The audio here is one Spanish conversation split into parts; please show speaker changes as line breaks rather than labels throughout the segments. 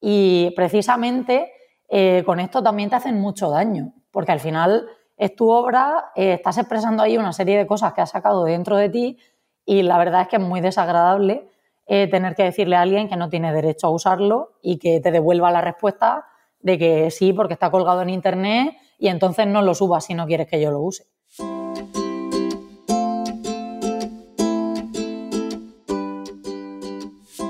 Y precisamente eh, con esto también te hacen mucho daño, porque al final es tu obra, eh, estás expresando ahí una serie de cosas que has sacado dentro de ti y la verdad es que es muy desagradable eh, tener que decirle a alguien que no tiene derecho a usarlo y que te devuelva la respuesta de que sí, porque está colgado en Internet y entonces no lo subas si no quieres que yo lo use.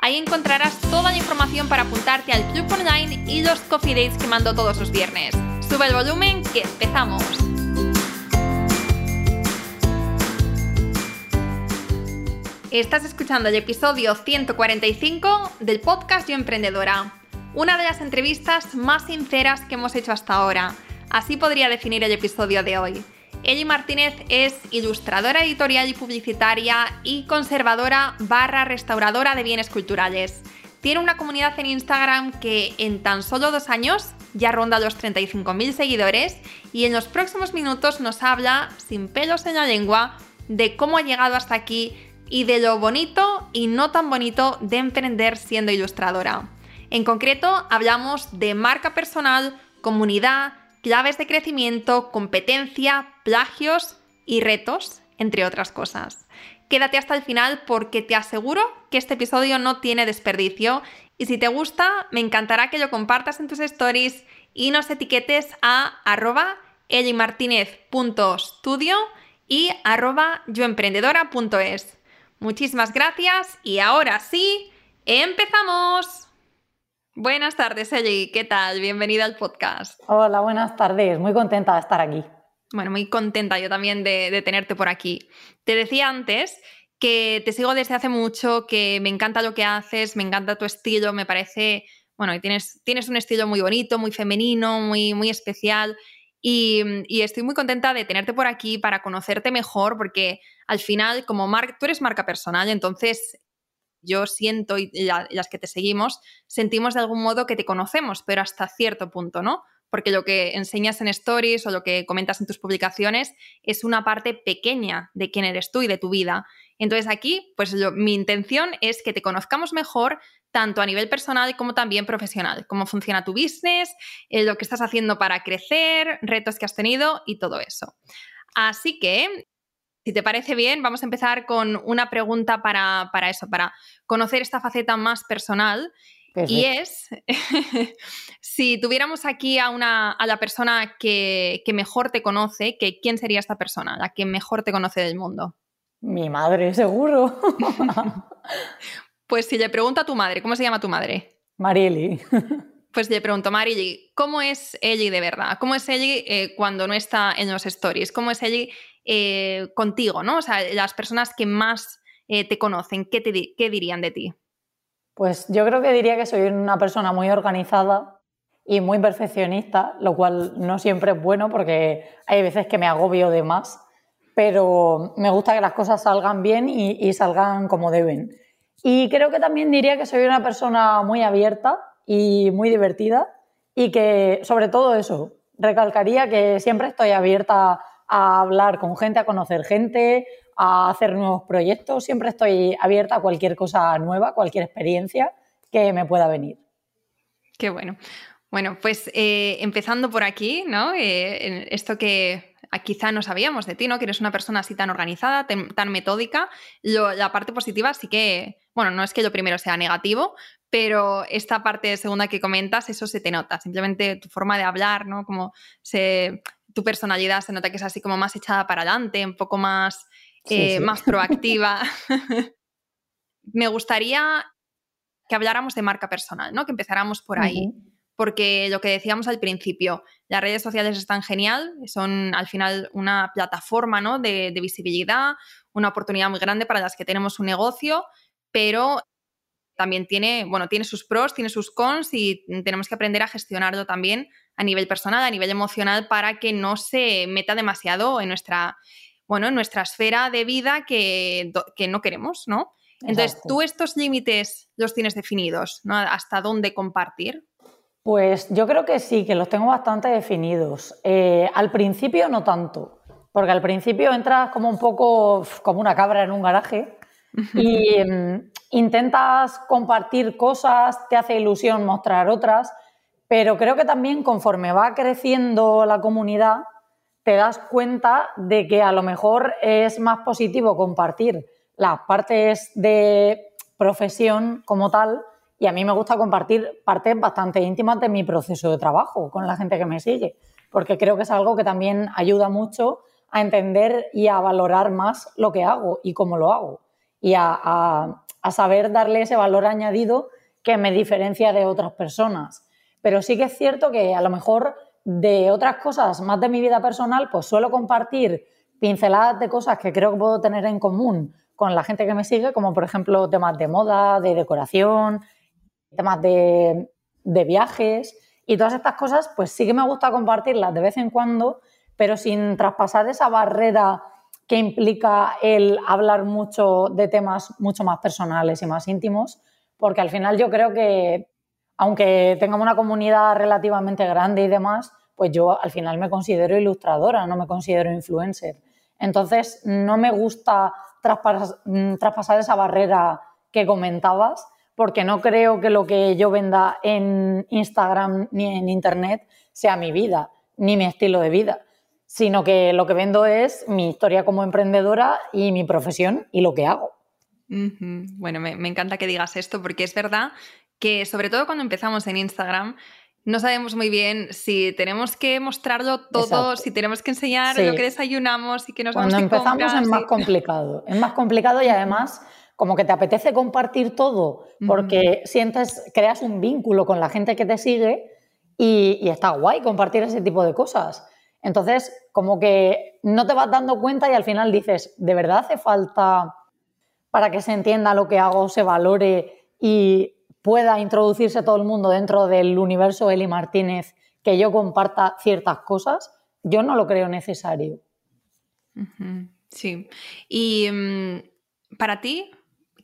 Ahí encontrarás toda la información para apuntarte al club online y los coffee dates que mando todos los viernes. Sube el volumen que empezamos. Estás escuchando el episodio 145 del podcast Yo Emprendedora una de las entrevistas más sinceras que hemos hecho hasta ahora. Así podría definir el episodio de hoy. Eli Martínez es ilustradora editorial y publicitaria y conservadora barra restauradora de bienes culturales. Tiene una comunidad en Instagram que en tan solo dos años ya ronda los 35.000 seguidores y en los próximos minutos nos habla, sin pelos en la lengua, de cómo ha llegado hasta aquí y de lo bonito y no tan bonito de emprender siendo ilustradora. En concreto, hablamos de marca personal, comunidad, claves de crecimiento, competencia, plagios y retos, entre otras cosas. Quédate hasta el final porque te aseguro que este episodio no tiene desperdicio y si te gusta, me encantará que lo compartas en tus stories y nos etiquetes a arroba elimartinez.studio y arroba yoemprendedora.es. Muchísimas gracias y ahora sí, ¡empezamos! Buenas tardes, Eli. ¿Qué tal? Bienvenida al podcast.
Hola, buenas tardes. Muy contenta de estar aquí.
Bueno, muy contenta yo también de, tenerte por aquí. Te decía antes que te sigo desde hace mucho, que me encanta lo que haces, me encanta tu estilo, me parece, bueno, tienes, tienes un estilo muy bonito, muy femenino, muy, muy especial. Y, y, estoy muy contenta de tenerte por aquí para conocerte mejor, porque al final, como marca, tú eres marca personal, entonces yo siento y las que te seguimos, sentimos de algún modo que te conocemos, pero hasta cierto punto, ¿no? Porque lo que enseñas en stories o lo que comentas en tus publicaciones es una parte pequeña de quién eres tú y de tu vida. Entonces aquí, pues mi intención es que te conozcamos mejor, tanto a nivel personal como también profesional, cómo funciona tu business, eh, lo que estás haciendo para crecer, retos que has tenido y todo eso. Así que si te parece bien, vamos a empezar con una pregunta para, eso, para conocer esta faceta más personal. Y es, si tuviéramos aquí a, una, a la persona que, mejor te conoce, que, ¿quién sería esta persona, la que mejor te conoce del mundo?
Mi madre, seguro.
pues si le pregunto a tu madre, ¿cómo se llama tu madre?
Marieli.
pues le pregunto, Marieli, ¿cómo es ella de verdad? ¿Cómo es ella eh, cuando no está en los stories? ¿Cómo es ella eh, contigo, ¿no? O sea, las personas que más eh, te conocen, ¿qué, te, ¿qué dirían de ti?
Pues yo creo que diría que soy una persona muy organizada y muy perfeccionista, lo cual no siempre es bueno porque hay veces que me agobio de más, pero me gusta que las cosas salgan bien y, y salgan como deben. Y creo que también diría que soy una persona muy abierta y muy divertida y que sobre todo eso, recalcaría que siempre estoy abierta a hablar con gente, a conocer gente, a hacer nuevos proyectos. Siempre estoy abierta a cualquier cosa nueva, cualquier experiencia que me pueda venir.
Qué bueno. Bueno, pues eh, empezando por aquí, ¿no? Eh, esto que quizá no sabíamos de ti, ¿no? Que eres una persona así tan organizada, tan metódica. la parte positiva sí que, bueno, no es que lo primero sea negativo, pero esta parte segunda que comentas, eso se te nota. Simplemente tu forma de hablar, ¿no? Como se, tu personalidad se nota que es así como más echada para adelante, un poco más, eh, más proactiva. Me gustaría que habláramos de marca personal, ¿no? Que empezáramos por ahí. porque lo que decíamos al principio, las redes sociales están genial, son al final una plataforma ¿no? de, de visibilidad, una oportunidad muy grande para las que tenemos un negocio, pero también tiene, bueno, tiene sus pros, tiene sus cons y tenemos que aprender a gestionarlo también a nivel personal, a nivel emocional, para que no se meta demasiado en nuestra, bueno, en nuestra esfera de vida que, que no queremos, ¿no? Entonces, ¿tú estos límites los tienes definidos? ¿no? ¿Hasta dónde compartir?
Pues yo creo que sí, que los tengo bastante definidos. Eh, al principio no tanto, porque al principio entras como un poco como una cabra en un garaje y mm, intentas compartir cosas, te hace ilusión mostrar otras, pero creo que también conforme va creciendo la comunidad, te das cuenta de que a lo mejor es más positivo compartir las partes de profesión como tal y a mí me gusta compartir partes bastante íntimas de mi proceso de trabajo con la gente que me sigue, porque creo que es algo que también ayuda mucho a entender y a valorar más lo que hago y cómo lo hago y a, saber darle ese valor añadido que me diferencia de otras personas. Pero sí que es cierto que a lo mejor de otras cosas más de mi vida personal, pues suelo compartir pinceladas de cosas que creo que puedo tener en común con la gente que me sigue, como por ejemplo temas de moda, de decoración, temas de, de viajes y todas estas cosas, pues sí que me gusta compartirlas de vez en cuando, pero sin traspasar esa barrera que implica el hablar mucho de temas mucho más personales y más íntimos, porque al final yo creo que, aunque tengamos una comunidad relativamente grande y demás, pues yo al final me considero ilustradora, no me considero influencer. Entonces, no me gusta mm, traspasar, esa barrera que comentabas, porque no creo que lo que yo venda en Instagram ni en Internet sea mi vida, ni mi estilo de vida sino que lo que vendo es mi historia como emprendedora y mi profesión y lo que hago.
Bueno, me, encanta que digas esto porque es verdad que sobre todo cuando empezamos en Instagram no sabemos muy bien si tenemos que mostrarlo todo, si tenemos que enseñar lo que desayunamos y que nos
Cuando
vamos a
empezamos es más complicado, es más complicado y además como que te apetece compartir todo porque sientes, creas un vínculo con la gente que te sigue y, y está guay compartir ese tipo de cosas. Entonces, como que no te vas dando cuenta y al final dices, ¿de verdad hace falta para que se entienda lo que hago, se valore y pueda introducirse todo el mundo dentro del universo Eli Martínez que yo comparta ciertas cosas? Yo no lo creo necesario.
Sí. Y mm, para ti,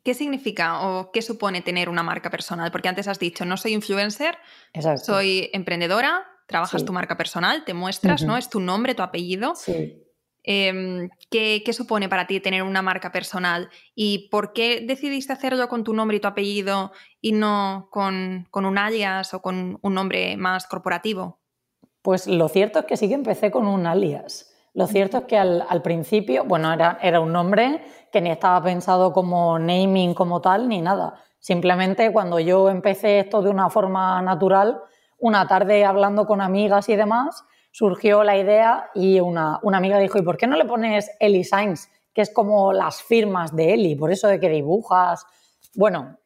¿qué significa o qué supone tener una marca personal? Porque antes has dicho, no soy influencer, soy emprendedora, trabajas tu marca personal, te muestras, ¿no? Es tu nombre, tu apellido.
Sí.
Em, ¿qué, supone para ti tener una marca personal? ¿Y por qué decidiste hacerlo con tu nombre y tu apellido y no con, un alias o con un nombre más corporativo?
Pues lo cierto es que sí que empecé con un alias. Lo cierto es que al, principio, bueno, era, era, un nombre que ni estaba pensado como naming como tal ni nada. Simplemente cuando yo empecé esto de una forma natural, una tarde hablando con amigas y demás, surgió la idea y una, amiga dijo, ¿y por qué no le pones Eli Sainz? Que es como las firmas de Eli, por eso de que dibujas. Bueno,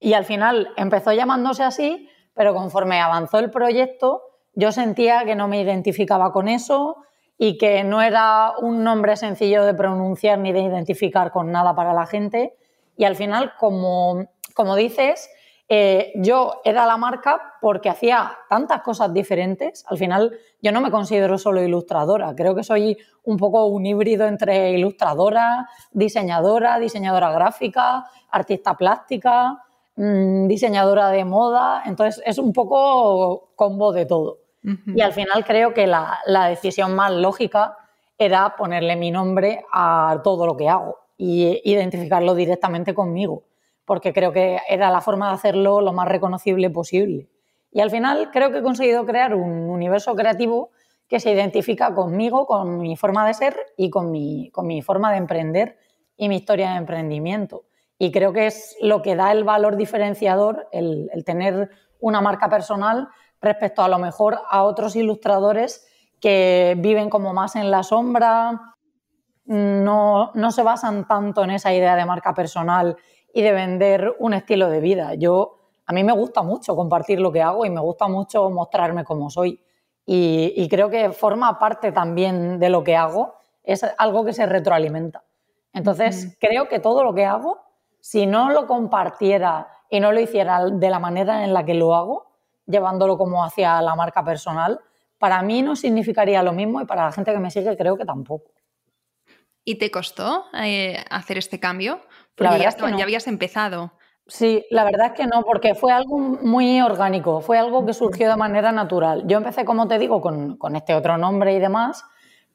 y al final empezó llamándose así, pero conforme avanzó el proyecto, yo sentía que no me identificaba con eso y que no era un nombre sencillo de pronunciar ni de identificar con nada para la gente. Y al final, como, como dices, eh, yo era la marca porque hacía tantas cosas diferentes. Al final, yo no me considero solo ilustradora. Creo que soy un poco un híbrido entre ilustradora, diseñadora, diseñadora gráfica, artista plástica, mm, diseñadora de moda. Entonces, es un poco combo de todo. Y al final creo que la, la decisión más lógica era ponerle mi nombre a todo lo que hago y identificarlo directamente conmigo porque creo que era la forma de hacerlo lo más reconocible posible. Y al final creo que he conseguido crear un universo creativo que se identifica conmigo, con mi forma de ser y con mi, con mi forma de emprender y mi historia de emprendimiento. Y creo que es lo que da el valor diferenciador, el, tener una marca personal respecto a lo mejor a otros ilustradores que viven como más en la sombra, no, no se basan tanto en esa idea de marca personal y de vender un estilo de vida. Yo, a mí me gusta mucho compartir lo que hago y me gusta mucho mostrarme como soy. Y, creo que forma parte también de lo que hago, es algo que se retroalimenta. Entonces, creo que todo lo que hago, si no lo compartiera y no lo hiciera de la manera en la que lo hago, llevándolo como hacia la marca personal, para mí no significaría lo mismo y para la gente que me sigue creo que tampoco.
¿Y te costó eh, hacer este cambio? Porque ya, ya habías empezado.
Sí, la verdad es que no, porque fue algo muy orgánico, fue algo que surgió de manera natural. Yo empecé, como te digo, con, este otro nombre y demás,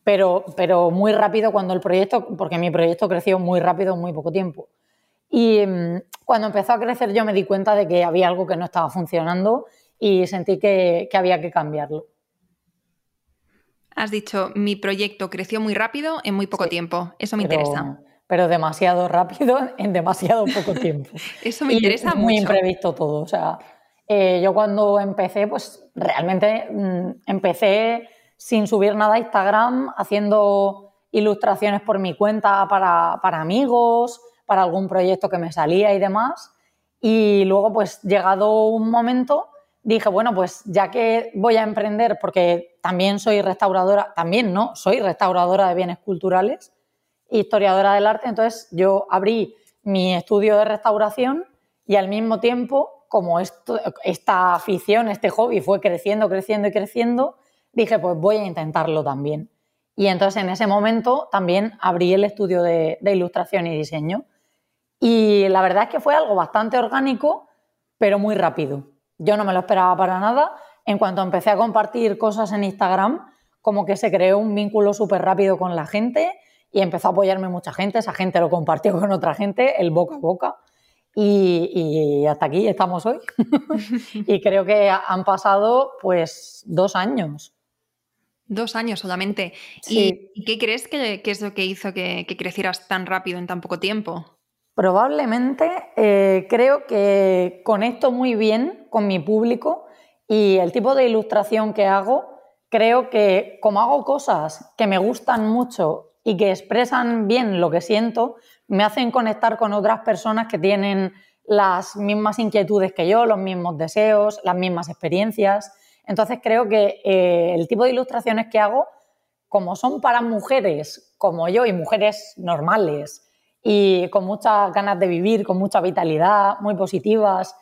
pero, pero, muy rápido cuando el proyecto, porque mi proyecto creció muy rápido en muy poco tiempo. Y mm, cuando empezó a crecer yo me di cuenta de que había algo que no estaba funcionando y sentí que, había que cambiarlo.
Has dicho, mi proyecto creció muy rápido en muy poco tiempo. Eso me interesa
pero demasiado rápido en demasiado poco tiempo.
Eso me interesa mucho.
Muy imprevisto todo. O sea, eh, yo cuando empecé, pues realmente mm, empecé sin subir nada a Instagram, haciendo ilustraciones por mi cuenta para, para amigos, para algún proyecto que me salía y demás. Y luego, pues llegado un momento, dije, bueno, pues ya que voy a emprender, porque también soy restauradora, también no, soy restauradora de bienes culturales, historiadora del arte, entonces yo abrí mi estudio de restauración y al mismo tiempo, como esta afición, este hobby fue creciendo, creciendo y creciendo, dije, pues voy a intentarlo también. Y entonces en ese momento también abrí el estudio de, de ilustración y diseño. Y la verdad es que fue algo bastante orgánico, pero muy rápido. Yo no me lo esperaba para nada. En cuanto empecé a compartir cosas en Instagram, como que se creó un vínculo súper rápido con la gente y empezó a apoyarme mucha gente, esa gente lo compartió con otra gente, el boca a boca. Y, hasta aquí estamos hoy. y creo que han pasado pues dos años.
Dos años solamente. ¿Y qué crees que, es lo que hizo que, crecieras tan rápido en tan poco tiempo?
Probablemente eh, creo que conecto muy bien con mi público y el tipo de ilustración que hago, creo que como hago cosas que me gustan mucho y que expresan bien lo que siento, me hacen conectar con otras personas que tienen las mismas inquietudes que yo, los mismos deseos, las mismas experiencias. Entonces creo que eh, el tipo de ilustraciones que hago, como son para mujeres como yo y mujeres normales y con muchas ganas de vivir, con mucha vitalidad, muy positivas,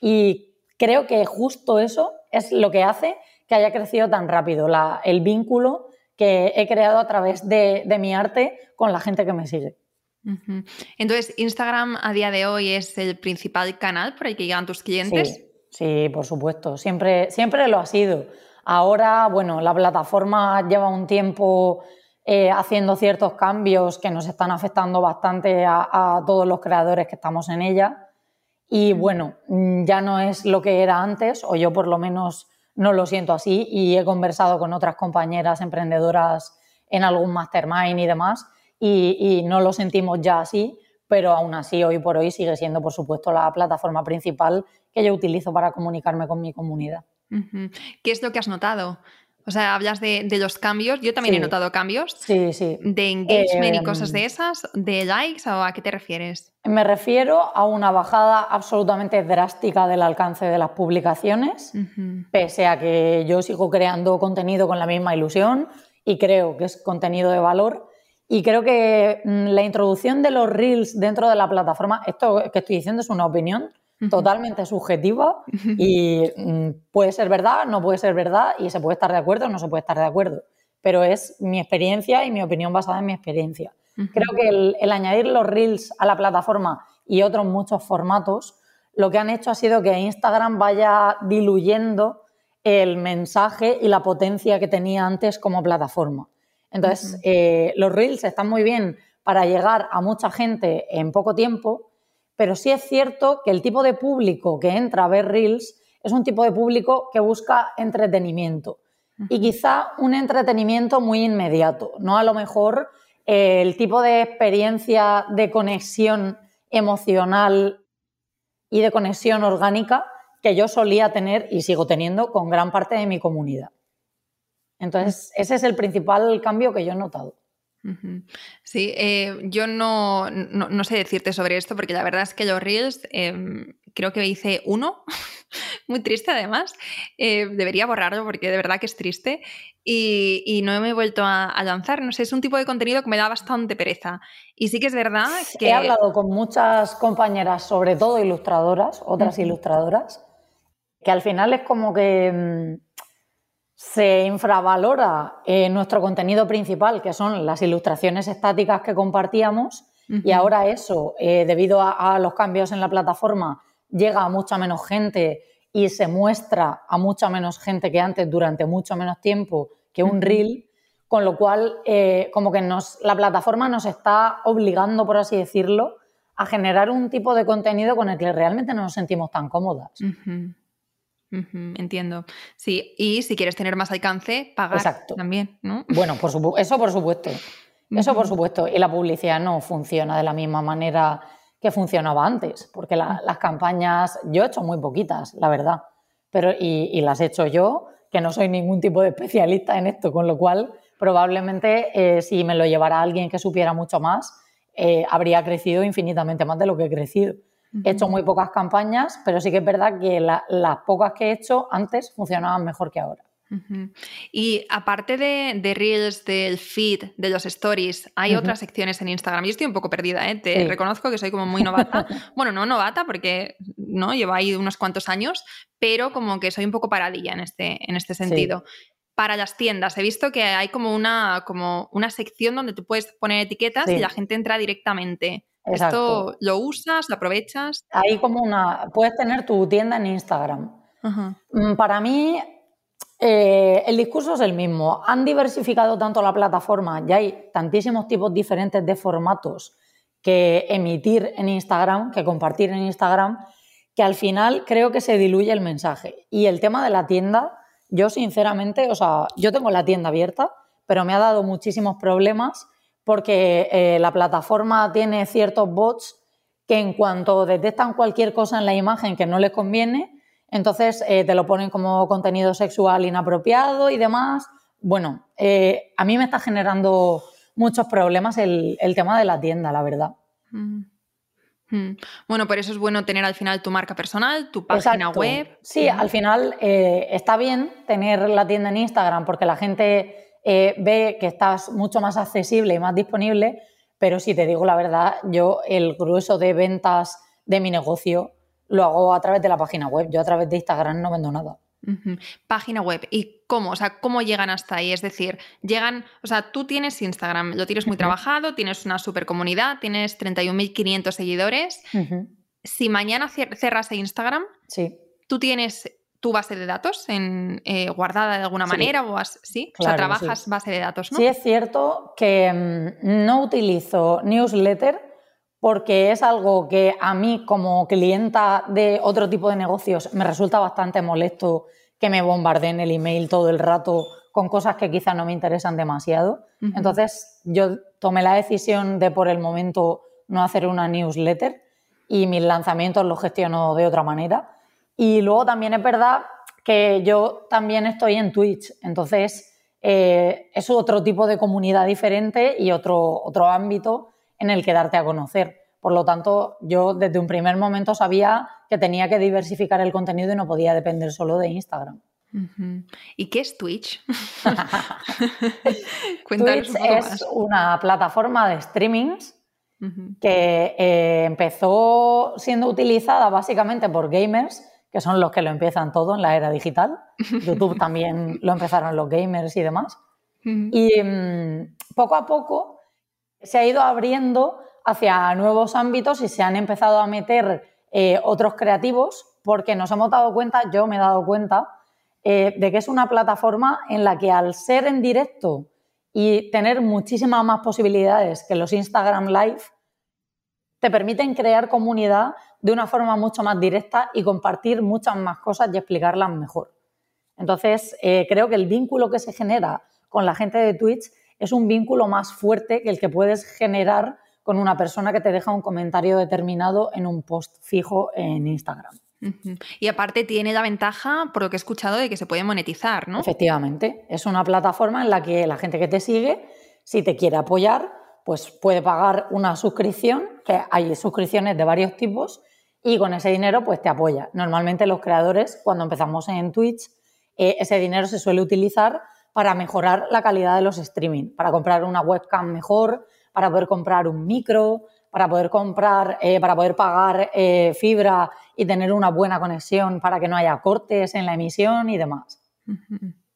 y creo que justo eso es lo que hace que haya crecido tan rápido, el vínculo que he creado a través de, mi arte con la gente que me sigue.
Entonces, Instagram a día de hoy es el principal canal por el que llegan tus clientes.
Sí, por supuesto, siempre, siempre lo ha sido. Ahora, bueno, la plataforma lleva un tiempo eh, haciendo ciertos cambios que nos están afectando bastante a, todos los creadores que estamos en ella. Y bueno, ya no es lo que era antes, o yo por lo menos no lo siento así y he conversado con otras compañeras emprendedoras en algún mastermind y demás y, no lo sentimos ya así, pero aún así hoy por hoy sigue siendo, por supuesto, la plataforma principal que yo utilizo para comunicarme con mi comunidad.
¿Qué es lo que has notado? O sea, hablas de, los cambios. Yo también he notado cambios.
Sí, sí.
¿De engagement y cosas de em, esas? ¿De likes o a qué te refieres?
Me refiero a una bajada absolutamente drástica del alcance de las publicaciones, pese a que yo sigo creando contenido con la misma ilusión y creo que es contenido de valor. Y creo que mm, la introducción de los reels dentro de la plataforma, esto que estoy diciendo es una opinión, totalmente subjetiva y mm, puede ser verdad, no puede ser verdad y se puede estar de acuerdo o no se puede estar de acuerdo. Pero es mi experiencia y mi opinión basada en mi experiencia. Creo que el, añadir los reels a la plataforma y otros muchos formatos, lo que han hecho ha sido que Instagram vaya diluyendo el mensaje y la potencia que tenía antes como plataforma. Entonces, eh, los reels están muy bien para llegar a mucha gente en poco tiempo, pero sí es cierto que el tipo de público que entra a ver Reels es un tipo de público que busca entretenimiento. Y quizá un entretenimiento muy inmediato, no a lo mejor eh, el tipo de experiencia de conexión emocional y de conexión orgánica que yo solía tener y sigo teniendo con gran parte de mi comunidad. Entonces, ese es el principal cambio que yo he notado.
Sí, eh, yo no, no, sé decirte sobre esto porque la verdad es que los reels em, creo que hice uno, muy triste además. Eh, debería borrarlo porque de verdad que es triste. Y, no me he vuelto a, lanzar. No sé, es un tipo de contenido que me da bastante pereza. Y sí que es verdad que.
He hablado con muchas compañeras, sobre todo ilustradoras, otras ilustradoras, que al final es como que mm, se infravalora eh, nuestro contenido principal, que son las ilustraciones estáticas que compartíamos, y ahora eso, eh, debido a, los cambios en la plataforma, llega a mucha menos gente y se muestra a mucha menos gente que antes durante mucho menos tiempo que un reel, con lo cual eh, como que nos, la plataforma nos está obligando, por así decirlo, a generar un tipo de contenido con el que realmente no nos sentimos tan cómodas.
Entiendo. Sí, y si quieres tener más alcance, pagar también, ¿no?
Bueno, por eso por supuesto. Eso por supuesto. Y la publicidad no funciona de la misma manera que funcionaba antes, porque las campañas, yo he hecho muy poquitas, la verdad, pero y, las he hecho yo, que no soy ningún tipo de especialista en esto, con lo cual probablemente eh, si me lo llevara alguien que supiera mucho más, eh, habría crecido infinitamente más de lo que he crecido. He hecho muy pocas campañas, pero sí que es verdad que las pocas que he hecho antes funcionaban mejor que ahora.
Y aparte de, Reels, del feed, de los stories, hay otras secciones en Instagram. Yo estoy un poco perdida, ¿eh? te reconozco que soy como muy novata. bueno, no novata porque no llevo ahí unos cuantos años, pero como que soy un poco paradilla en este, en este sentido. Para las tiendas, he visto que hay como una, como una sección donde tú puedes poner etiquetas y la gente entra directamente. ¿Esto lo usas, lo aprovechas?
Hay como una. Puedes tener tu tienda en Instagram. Mm, para mí, eh, el discurso es el mismo. Han diversificado tanto la plataforma, ya hay tantísimos tipos diferentes de formatos que emitir en Instagram, que compartir en Instagram, que al final creo que se diluye el mensaje. Y el tema de la tienda, yo sinceramente, o sea, yo tengo la tienda abierta, pero me ha dado muchísimos problemas porque eh, la plataforma tiene ciertos bots que en cuanto detectan cualquier cosa en la imagen que no les conviene, entonces eh, te lo ponen como contenido sexual inapropiado y demás. Bueno, eh, a mí me está generando muchos problemas el, tema de la tienda, la verdad. Mm.
Mm. Bueno, por eso es bueno tener al final tu marca personal, tu página web.
Sí, al final eh, está bien tener la tienda en Instagram porque la gente ve que estás mucho más accesible y más disponible, pero si te digo la verdad, yo el grueso de ventas de mi negocio lo hago a través de la página web. Yo a través de Instagram no vendo nada.
Página web. ¿Y cómo? O sea, ¿cómo llegan hasta ahí? Es decir, llegan, o sea, tú tienes Instagram, lo tienes muy trabajado, tienes una super comunidad, tienes 31.500 seguidores. Si mañana cerras Instagram,
sí.
tú tienes tu base de datos en, eh, guardada de alguna manera o ¿sí? o sea, trabajas base de datos, ¿no?
Sí, es cierto que mm, no utilizo newsletter porque es algo que a mí como clienta de otro tipo de negocios me resulta bastante molesto que me bombardeen el email todo el rato con cosas que quizás no me interesan demasiado. Entonces yo tomé la decisión de por el momento no hacer una newsletter y mis lanzamientos los gestiono de otra manera. Y luego también es verdad que yo también estoy en Twitch, entonces eh, es otro tipo de comunidad diferente y otro, otro ámbito en el que darte a conocer. Por lo tanto, yo desde un primer momento sabía que tenía que diversificar el contenido y no podía depender solo de Instagram.
¿Y qué es Twitch?
Twitch es una plataforma de streamings que eh, empezó siendo utilizada básicamente por gamers, que son los que lo empiezan todo en la era digital. YouTube también lo empezaron los gamers y demás. Y mm, poco a poco se ha ido abriendo hacia nuevos ámbitos y se han empezado a meter eh, otros creativos porque nos hemos dado cuenta, yo me he dado cuenta, eh, de que es una plataforma en la que al ser en directo y tener muchísimas más posibilidades que los Instagram Live, te permiten crear comunidad de una forma mucho más directa y compartir muchas más cosas y explicarlas mejor. Entonces, eh, creo que el vínculo que se genera con la gente de Twitch es un vínculo más fuerte que el que puedes generar con una persona que te deja un comentario determinado en un post fijo en Instagram.
Y aparte tiene la ventaja, por lo que he escuchado, de que se puede monetizar, ¿no?
Efectivamente, es una plataforma en la que la gente que te sigue, si te quiere apoyar, pues puede pagar una suscripción, que hay suscripciones de varios tipos, y con ese dinero pues te apoya. Normalmente los creadores, cuando empezamos en Twitch, eh, ese dinero se suele utilizar para mejorar la calidad de los streaming, para comprar una webcam mejor, para poder comprar un micro, para poder comprar, eh, para poder pagar eh, fibra y tener una buena conexión para que no haya cortes en la emisión y demás.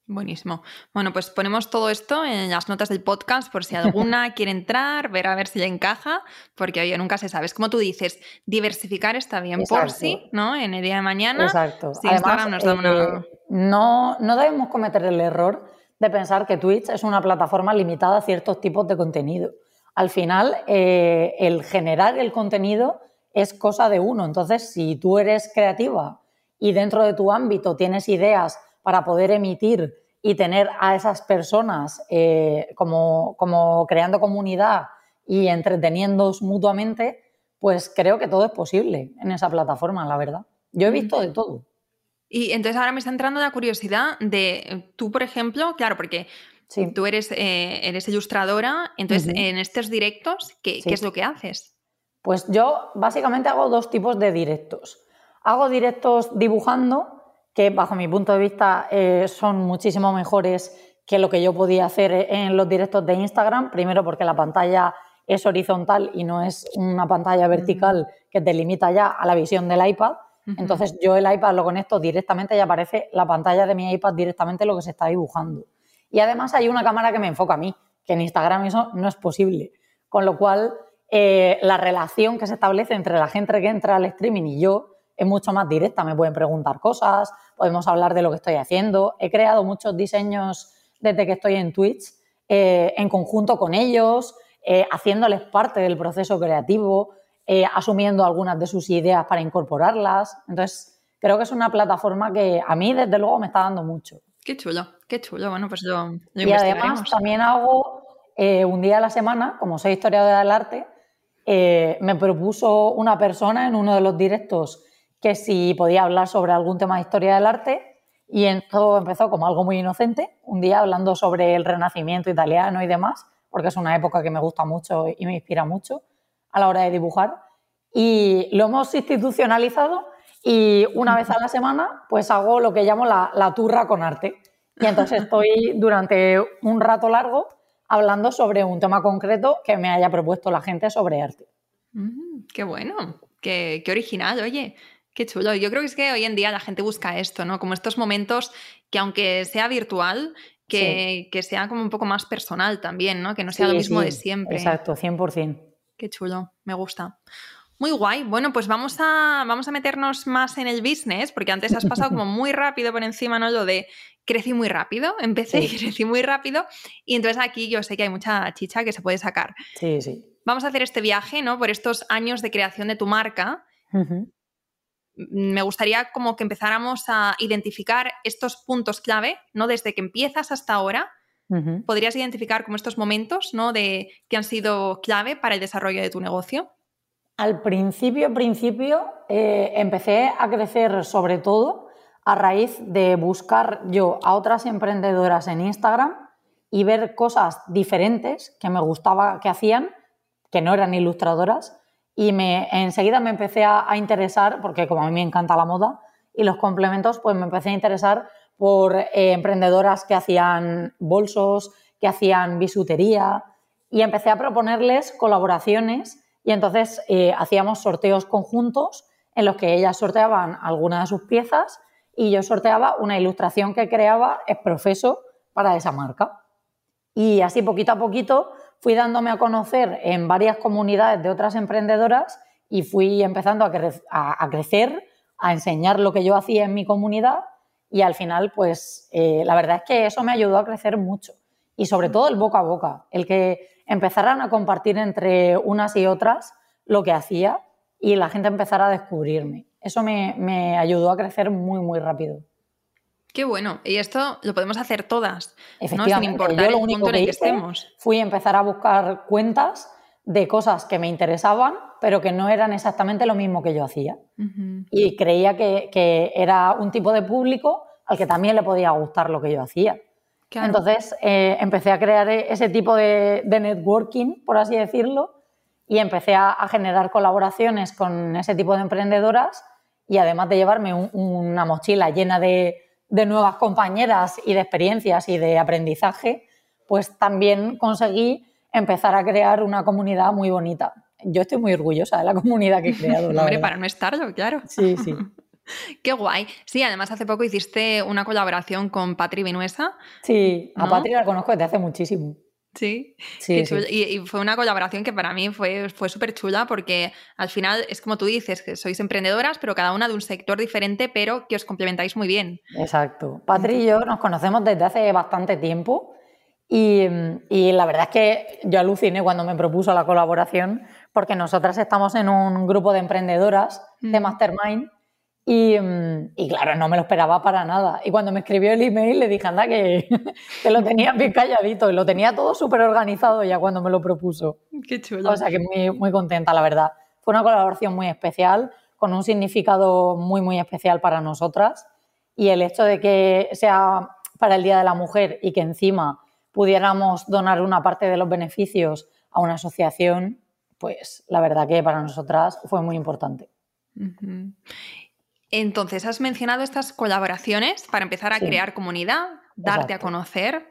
Buenísimo. Bueno, pues ponemos todo esto en las notas del podcast por si alguna quiere entrar, ver a ver si le encaja, porque oye, nunca se sabe. Es como tú dices, diversificar está bien por sí, ¿no? En el día de mañana.
Exacto. Eh, no, no debemos cometer el error de pensar que Twitch es una plataforma limitada a ciertos tipos de contenido. Al final, eh, el generar el contenido es cosa de uno. Entonces, si tú eres creativa y dentro de tu ámbito tienes ideas para poder emitir y tener a esas personas eh, como, como creando comunidad y entreteniéndoos mutuamente, pues creo que todo es posible en esa plataforma, la verdad. Yo he visto de todo.
Y entonces ahora me está entrando la curiosidad de tú, por ejemplo, claro, porque tú eres, eh, eres ilustradora, entonces en estos directos, ¿qué, ¿qué, es lo que haces?
Pues yo básicamente hago dos tipos de directos. Hago directos dibujando, que bajo mi punto de vista eh, son muchísimo mejores que lo que yo podía hacer en los directos de Instagram, primero porque la pantalla es horizontal y no es una pantalla vertical que te limita ya a la visión del iPad. Entonces yo el iPad lo conecto directamente y aparece la pantalla de mi iPad directamente lo que se está dibujando. Y además hay una cámara que me enfoca a mí, que en Instagram eso no es posible. Con lo cual, eh, la relación que se establece entre la gente que entra al streaming y yo es mucho más directa. Me pueden preguntar cosas, podemos hablar de lo que estoy haciendo. He creado muchos diseños desde que estoy en Twitch eh, en conjunto con ellos, eh, haciéndoles parte del proceso creativo, eh, asumiendo algunas de sus ideas para incorporarlas. Entonces, creo que es una plataforma que a mí, desde luego, me está dando mucho.
Qué chulo, qué chulo. Bueno, pues yo,
Y además también hago un día a la semana, como soy historiadora del arte, me propuso una persona en uno de los directos que si podía hablar sobre algún tema de historia del arte y todo empezó como algo muy inocente, un día hablando sobre el renacimiento italiano y demás, porque es una época que me gusta mucho y me inspira mucho a la hora de dibujar. Y lo hemos institucionalizado y una vez a la semana pues hago lo que llamo la, la turra con arte. Y entonces estoy durante un rato largo hablando sobre un tema concreto que me haya propuesto la gente sobre arte.
Mm, qué bueno, qué, qué original, oye. Qué chulo. Yo creo que es que hoy en día la gente busca esto, ¿no? Como estos momentos que aunque sea virtual, que, sea como un poco más personal también, ¿no? Que no sea lo mismo de siempre.
Exacto, 100%.
Qué chulo, me gusta. Muy guay. Bueno, pues vamos a, vamos a meternos más en el business, porque antes has pasado como muy rápido por encima, ¿no? Lo de crecí muy rápido, empecé y crecí muy rápido. Y entonces aquí yo sé que hay mucha chicha que se puede sacar.
Sí, sí.
Vamos a hacer este viaje, ¿no? Por estos años de creación de tu marca me gustaría como que empezáramos a identificar estos puntos clave, ¿no? Desde que empiezas hasta ahora, ¿podrías identificar como estos momentos, ¿no? De que han sido clave para el desarrollo de tu negocio?
Al principio, principio, eh, empecé a crecer sobre todo a raíz de buscar yo a otras emprendedoras en Instagram y ver cosas diferentes que me gustaba que hacían, que no eran ilustradoras, y me, enseguida me empecé a, interesar, porque como a mí me encanta la moda y los complementos, pues me empecé a interesar por eh, emprendedoras que hacían bolsos, que hacían bisutería y empecé a proponerles colaboraciones y entonces eh, hacíamos sorteos conjuntos en los que ellas sorteaban alguna de sus piezas y yo sorteaba una ilustración que creaba es profeso para esa marca. Y así poquito a poquito fui dándome a conocer en varias comunidades de otras emprendedoras y fui empezando a, crecer, a enseñar lo que yo hacía en mi comunidad y al final, pues eh, la verdad es que eso me ayudó a crecer mucho. Y sobre todo el boca a boca, el que empezaran a compartir entre unas y otras lo que hacía y la gente empezara a descubrirme. Eso me, me ayudó a crecer muy, muy rápido.
Qué bueno. Y esto lo podemos hacer todas, ¿no? sin importar el punto en el que estemos.
Fui a empezar a buscar cuentas de cosas que me interesaban, pero que no eran exactamente lo mismo que yo hacía. Y creía que, era un tipo de público al que también le podía gustar lo que yo hacía. Entonces eh, empecé a crear ese tipo de, networking, por así decirlo, y empecé a, generar colaboraciones con ese tipo de emprendedoras y además de llevarme una mochila llena de, nuevas compañeras y de experiencias y de aprendizaje, pues también conseguí empezar a crear una comunidad muy bonita. Yo estoy muy orgullosa de la comunidad que he creado.
Hombre, para no estarlo, claro.
Sí, sí.
Qué guay. Sí, además hace poco hiciste una colaboración con Patri Vinuesa.
Sí, a Patri la conozco desde hace muchísimo.
Sí, sí, Y, fue una colaboración que para mí fue, fue súper chula porque al final es como tú dices, que sois emprendedoras, pero cada una de un sector diferente, pero que os complementáis muy bien.
Exacto. Patri y yo nos conocemos desde hace bastante tiempo y, y la verdad es que yo aluciné cuando me propuso la colaboración porque nosotras estamos en un grupo de emprendedoras de Mastermind Mm, y, claro, no me lo esperaba para nada. Y cuando me escribió el email le dije, anda, que, que lo tenía bien calladito y lo tenía todo súper organizado ya cuando me lo propuso.
Qué chulo.
O sea que muy, muy contenta, la verdad. Fue una colaboración muy especial, con un significado muy, muy especial para nosotras. Y el hecho de que sea para el Día de la Mujer y que encima pudiéramos donar una parte de los beneficios a una asociación, pues la verdad que para nosotras fue muy importante.
Entonces, has mencionado estas colaboraciones para empezar a crear comunidad, darte a conocer.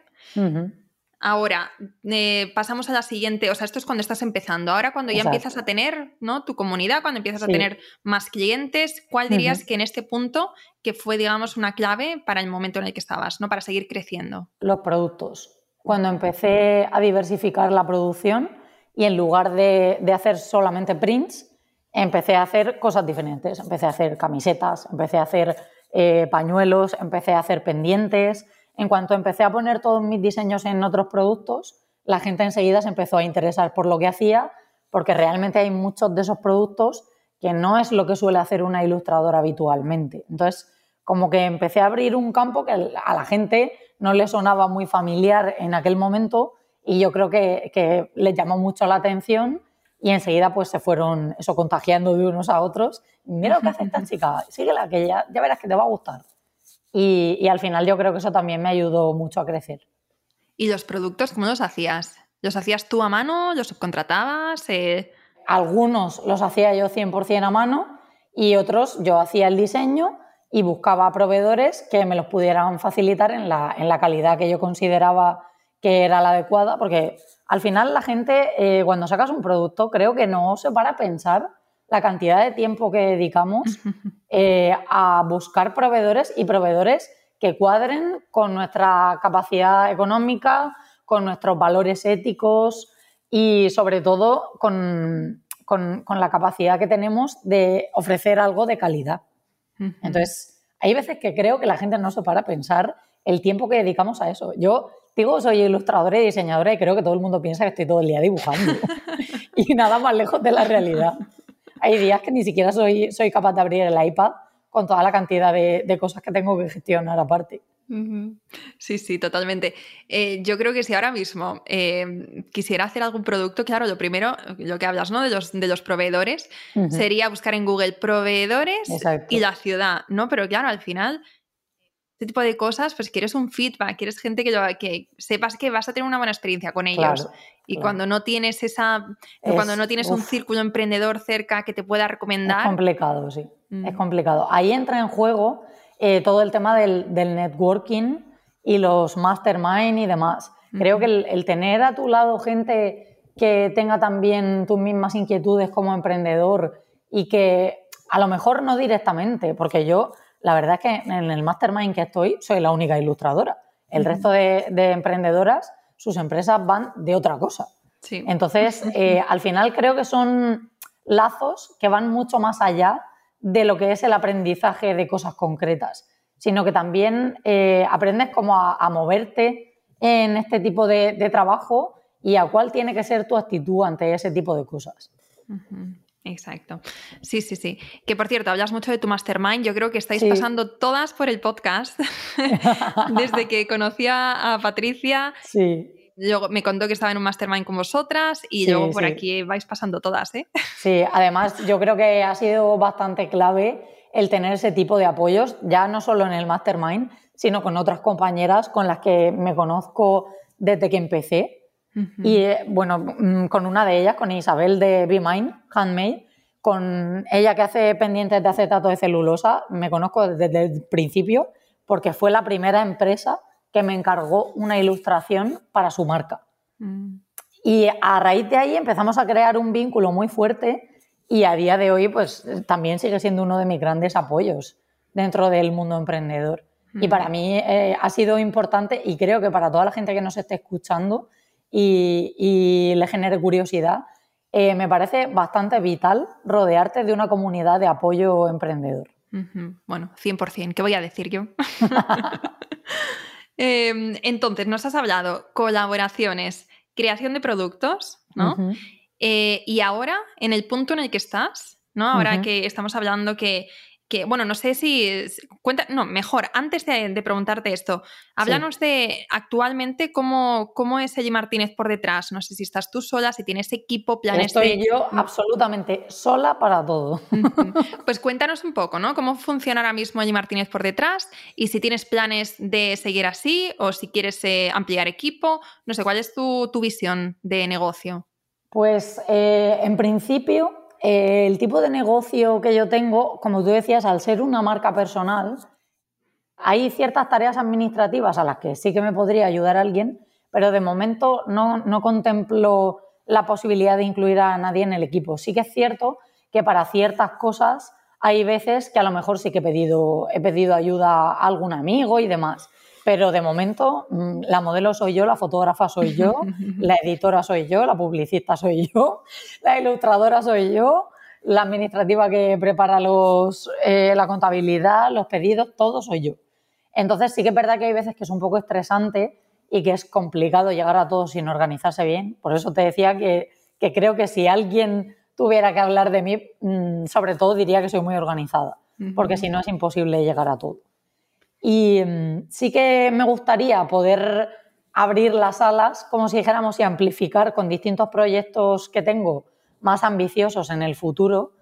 Ahora, eh, pasamos a la siguiente, o sea, esto es cuando estás empezando. Ahora, cuando ya empiezas a tener ¿no? tu comunidad, cuando empiezas a tener más clientes, ¿cuál dirías que en este punto que fue, digamos, una clave para el momento en el que estabas, ¿no? Para seguir creciendo.
Los productos. Cuando empecé a diversificar la producción y en lugar de, de hacer solamente prints, empecé a hacer cosas diferentes. Empecé a hacer camisetas, empecé a hacer eh, pañuelos, empecé a hacer pendientes. En cuanto empecé a poner todos mis diseños en otros productos, la gente enseguida se empezó a interesar por lo que hacía, porque realmente hay muchos de esos productos que no es lo que suele hacer una ilustradora habitualmente. Entonces, como que empecé a abrir un campo que a la gente no le sonaba muy familiar en aquel momento y yo creo que, que les llamó mucho la atención y enseguida pues se fueron eso contagiando de unos a otros. Mira lo que hace esta chica, síguela que ya, ya verás que te va a gustar. Y, y, al final yo creo que eso también me ayudó mucho a crecer.
¿Y los productos cómo los hacías? ¿Los hacías tú a mano? ¿Los subcontratabas? Eh...
Algunos los hacía yo 100% a mano y otros yo hacía el diseño y buscaba proveedores que me los pudieran facilitar en la, en la calidad que yo consideraba que era la adecuada, porque al final la gente, eh, cuando sacas un producto, creo que no se para a pensar la cantidad de tiempo que dedicamos eh, a buscar proveedores y proveedores que cuadren con nuestra capacidad económica, con nuestros valores éticos y sobre todo con, la capacidad que tenemos de ofrecer algo de calidad. Entonces, hay veces que creo que la gente no se para a pensar el tiempo que dedicamos a eso. Yo Digo, soy ilustradora y diseñadora y creo que todo el mundo piensa que estoy todo el día dibujando. y nada más lejos de la realidad. Hay días que ni siquiera soy, soy capaz de abrir el iPad con toda la cantidad de, cosas que tengo que gestionar aparte.
Sí, sí, totalmente. Eh, yo creo que si ahora mismo eh, quisiera hacer algún producto, claro, lo primero, lo que hablas, ¿no? De los, de los proveedores, sería buscar en Google proveedores y la ciudad, ¿no? Pero claro, al final este tipo de cosas, pues quieres un feedback, quieres gente que, que sepas que vas a tener una buena experiencia con ellos. y cuando no tienes esa, cuando no tienes un círculo emprendedor cerca que te pueda recomendar.
Es complicado, sí. Es mm. complicado. Ahí entra en juego eh, todo el tema del, networking y los mastermind y demás. Creo que el, el, tener a tu lado gente que tenga también tus mismas inquietudes como emprendedor y que a lo mejor no directamente, porque yo la verdad es que en el mastermind que estoy soy la única ilustradora. El resto de, emprendedoras, sus empresas van de otra cosa. Entonces, eh, al final creo que son lazos que van mucho más allá de lo que es el aprendizaje de cosas concretas, sino que también eh, aprendes como a, moverte en este tipo de, trabajo y a cuál tiene que ser tu actitud ante ese tipo de cosas.
Exacto. Sí, sí, sí. Que por cierto, hablas mucho de tu mastermind. Yo creo que estáis pasando todas por el podcast. Desde que conocí a Patricia.
Sí.
Luego me contó que estaba en un mastermind con vosotras y luego por aquí vais pasando todas, ¿eh?
Sí, además yo creo que ha sido bastante clave el tener ese tipo de apoyos, ya no solo en el mastermind, sino con otras compañeras con las que me conozco desde que empecé Y eh, bueno, mm, con una de ellas, con Isabel de Be Mine, Handmade, con ella que hace pendientes de acetato de celulosa, me conozco desde el principio porque fue la primera empresa que me encargó una ilustración para su marca. Mm. Y a raíz de ahí empezamos a crear un vínculo muy fuerte y a día de hoy pues también sigue siendo uno de mis grandes apoyos dentro del mundo emprendedor. Y para mí eh, ha sido importante y creo que para toda la gente que nos esté escuchando y, le genere curiosidad, eh, me parece bastante vital rodearte de una comunidad de apoyo emprendedor.
Bueno, 100%, ¿qué voy a decir yo? Em, entonces, nos has hablado colaboraciones, creación de productos, ¿no? Eh, y ahora, en el punto en el que estás, ¿no? Ahora que estamos hablando que que, bueno, no sé si. Cuenta, no, mejor, antes de, preguntarte esto, háblanos de actualmente cómo, cómo es Eli Martínez por detrás. No sé si estás tú sola, si tienes equipo, planes
Estoy yo absolutamente sola para todo.
Pues cuéntanos un poco, ¿no? ¿Cómo funciona ahora mismo Eli Martínez por detrás? Y si tienes planes de seguir así o si quieres eh, ampliar equipo. No sé, ¿cuál es tu, visión de negocio?
Pues eh, en principio el tipo de negocio que yo tengo, como tú decías, al ser una marca personal, hay ciertas tareas administrativas a las que sí que me podría ayudar alguien, pero de momento no, contemplo la posibilidad de incluir a nadie en el equipo. Sí que es cierto que para ciertas cosas hay veces que a lo mejor sí que he pedido, he pedido ayuda a algún amigo y demás. Pero de momento mm, la modelo soy yo, la fotógrafa soy yo, la editora soy yo, la publicista soy yo, la ilustradora soy yo, la administrativa que prepara los, eh, la contabilidad, los pedidos, todo soy yo. Entonces sí que es verdad que hay veces que es un poco estresante y que es complicado llegar a todo sin organizarse bien. Por eso te decía que, que creo que si alguien tuviera que hablar de mí, mm, sobre todo diría que soy muy organizada, porque si no es imposible llegar a todo. Y mm, sí que me gustaría poder abrir las alas, como si dijéramos, y amplificar con distintos proyectos que tengo más ambiciosos en el futuro,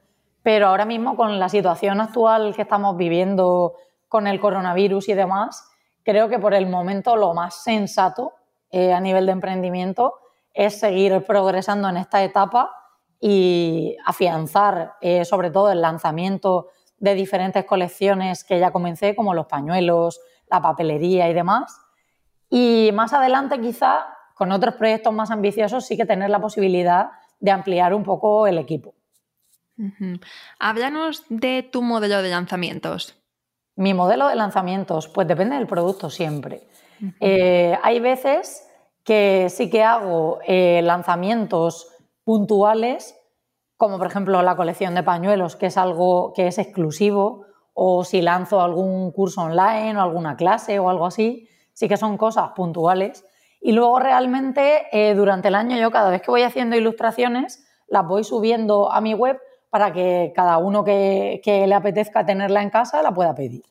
pero ahora mismo con la situación actual que estamos viviendo con el coronavirus y demás, creo que por el momento lo más sensato eh, a nivel de emprendimiento es seguir progresando en esta etapa y afianzar eh, sobre todo el lanzamiento de diferentes colecciones que ya comencé, como los pañuelos, la papelería y demás. Y más adelante, quizá, con otros proyectos más ambiciosos, sí que tener la posibilidad de ampliar un poco el equipo.
Háblanos de tu modelo de lanzamientos.
Mi modelo de lanzamientos, pues depende del producto siempre. Eh, hay veces que sí que hago eh, lanzamientos puntuales como por ejemplo la colección de pañuelos, que es algo que es exclusivo, o si lanzo algún curso online o alguna clase o algo así, sí que son cosas puntuales. Y luego realmente eh, durante el año yo cada vez que voy haciendo ilustraciones las voy subiendo a mi web para que cada uno que, que le apetezca tenerla en casa la pueda pedir.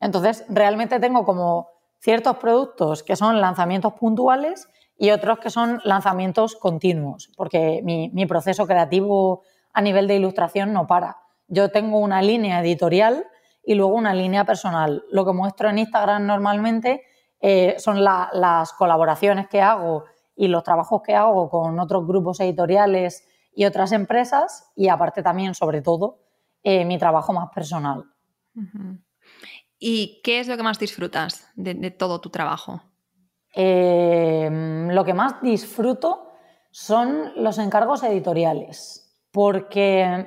Entonces realmente tengo como ciertos productos que son lanzamientos puntuales y otros que son lanzamientos continuos, porque mi, proceso creativo a nivel de ilustración no para. Yo tengo una línea editorial y luego una línea personal. Lo que muestro en Instagram normalmente eh, son las colaboraciones que hago y los trabajos que hago con otros grupos editoriales y otras empresas y aparte también, sobre todo, eh, mi trabajo más personal.
¿Y qué es lo que más disfrutas de todo tu trabajo?
Em, lo que más disfruto son los encargos editoriales, porque,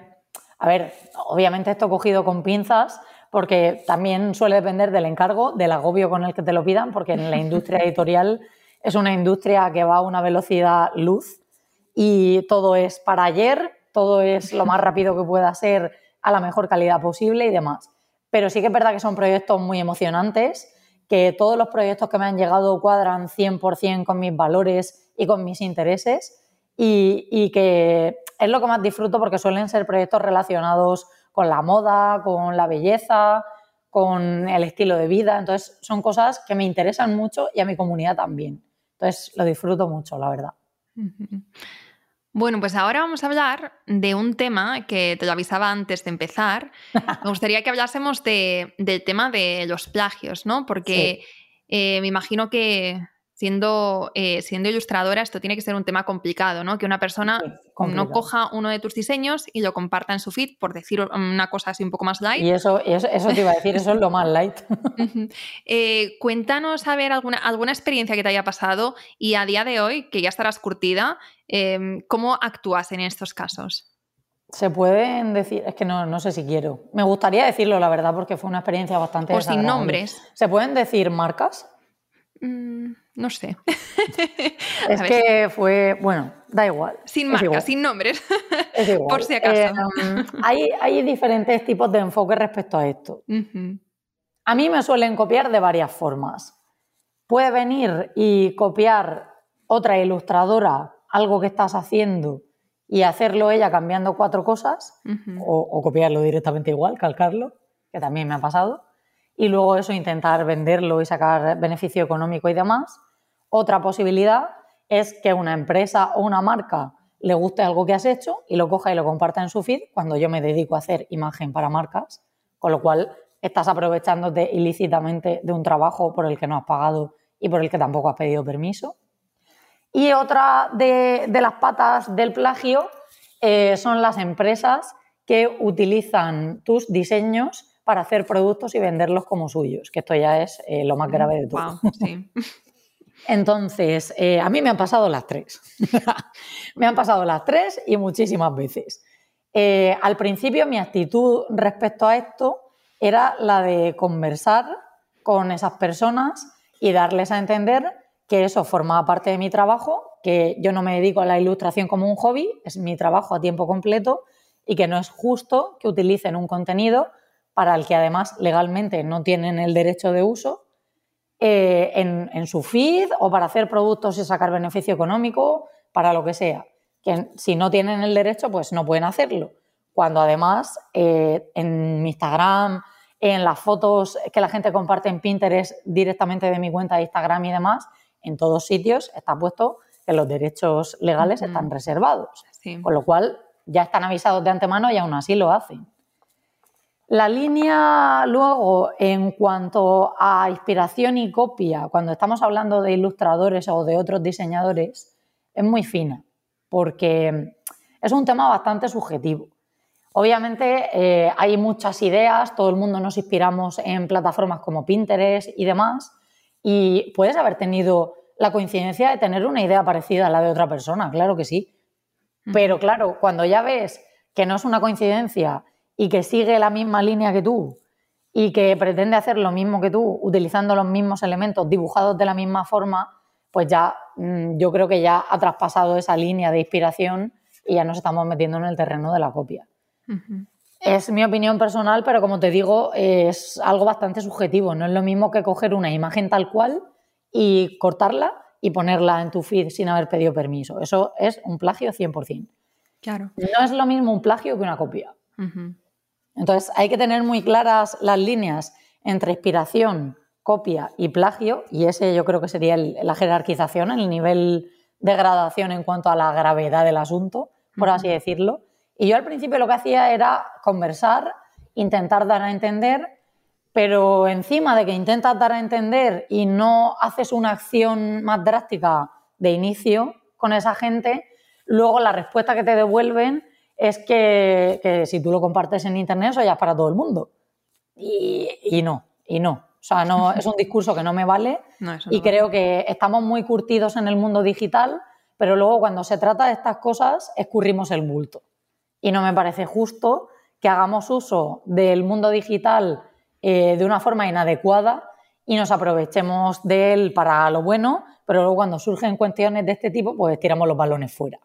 a ver, obviamente esto cogido con pinzas, porque también suele depender del encargo, del agobio con el que te lo pidan, porque en la industria editorial es una industria que va a una velocidad luz y todo es para ayer, todo es lo más rápido que pueda ser a la mejor calidad posible y demás. Pero sí que es verdad que son proyectos muy emocionantes que todos los proyectos que me han llegado cuadran 100% con mis valores y con mis intereses y, que es lo que más disfruto porque suelen ser proyectos relacionados con la moda, con la belleza, con el estilo de vida. Entonces son cosas que me interesan mucho y a mi comunidad también. Entonces lo disfruto mucho, la verdad.
Bueno, pues ahora vamos a hablar de un tema que te lo avisaba antes de empezar. Me gustaría que hablásemos del tema de los plagios, ¿no? Porque eh, me imagino que siendo, eh, siendo ilustradora, esto tiene que ser un tema complicado, ¿no? Que una persona no coja uno de tus diseños y lo comparta en su feed, por decir una cosa así un poco más light.
Y eso, eso, te iba a decir, eso es lo más light.
Eh, cuéntanos a ver alguna, alguna experiencia que te haya pasado y a día de hoy, que ya estarás curtida, em, ¿cómo actúas en estos casos?
Se pueden decir, es que no, no, sé si quiero. Me gustaría decirlo, la verdad, porque fue una experiencia bastante.
O sin nombres.
¿Se pueden decir marcas?
Mm, no sé.
es que fue, bueno, da igual.
Sin marcas, sin nombres. Por si acaso.
Eh, hay, hay, diferentes tipos de enfoque respecto a esto. A mí me suelen copiar de varias formas. Puede venir y copiar otra ilustradora algo que estás haciendo y hacerlo ella cambiando cuatro cosas, o, o copiarlo directamente igual, calcarlo, que también me ha pasado y luego eso intentar venderlo y sacar beneficio económico y demás. Otra posibilidad es que una empresa o una marca le guste algo que has hecho y lo coja y lo comparta en su feed cuando yo me dedico a hacer imagen para marcas, con lo cual estás aprovechándote ilícitamente de un trabajo por el que no has pagado y por el que tampoco has pedido permiso. Y otra de, las patas del plagio eh, son las empresas que utilizan tus diseños para hacer productos y venderlos como suyos, que esto ya es eh, lo más grave de todo. Entonces, eh, a mí me han pasado las tres. me han pasado las tres y muchísimas veces. Eh, al principio mi actitud respecto a esto era la de conversar con esas personas y darles a entender que eso formaba parte de mi trabajo, que yo no me dedico a la ilustración como un hobby, es mi trabajo a tiempo completo y que no es justo que utilicen un contenido para el que además legalmente no tienen el derecho de uso, eh, en, su feed o para hacer productos y sacar beneficio económico, para lo que sea. Que si no tienen el derecho, pues no pueden hacerlo. Cuando además eh, en mi Instagram, en las fotos que la gente comparte en Pinterest directamente de mi cuenta de Instagram y demás, en todos sitios está puesto que los derechos legales están reservados. Con lo cual ya están avisados de antemano y aún así lo hacen. La línea luego, en cuanto a inspiración y copia, cuando estamos hablando de ilustradores o de otros diseñadores, es muy fina, porque es un tema bastante subjetivo. Obviamente eh, hay muchas ideas, todo el mundo nos inspiramos en plataformas como Pinterest y demás, y puedes haber tenido la coincidencia de tener una idea parecida a la de otra persona, claro que sí. Pero claro, cuando ya ves que no es una coincidencia y que sigue la misma línea que tú y que pretende hacer lo mismo que tú, utilizando los mismos elementos, dibujados de la misma forma, pues ya mm, yo creo que ya ha traspasado esa línea de inspiración y ya nos estamos metiendo en el terreno de la copia. Es mi opinión personal, pero como te digo, es algo bastante subjetivo. No es lo mismo que coger una imagen tal cual y cortarla y ponerla en tu feed sin haber pedido permiso. Eso es un plagio 100%.
Claro.
No es lo mismo un plagio que una copia. Entonces hay que tener muy claras las líneas entre inspiración, copia y plagio, y ese yo creo que sería la jerarquización, el nivel de gradación en cuanto a la gravedad del asunto, por así decirlo. Y yo al principio lo que hacía era conversar, intentar dar a entender, pero encima de que intentas dar a entender y no haces una acción más drástica de inicio con esa gente, luego la respuesta que te devuelven es que, si tú lo compartes en Internet, eso ya es para todo el mundo. Y, no, y no. O sea, no, es un discurso que no me vale y creo que estamos muy curtidos en el mundo digital, pero luego cuando se trata de estas cosas escurrimos el bulto. Y no me parece justo que hagamos uso del mundo digital eh, de una forma inadecuada y nos aprovechemos de él para lo bueno, pero luego cuando surgen cuestiones de este tipo, pues tiramos los balones fuera.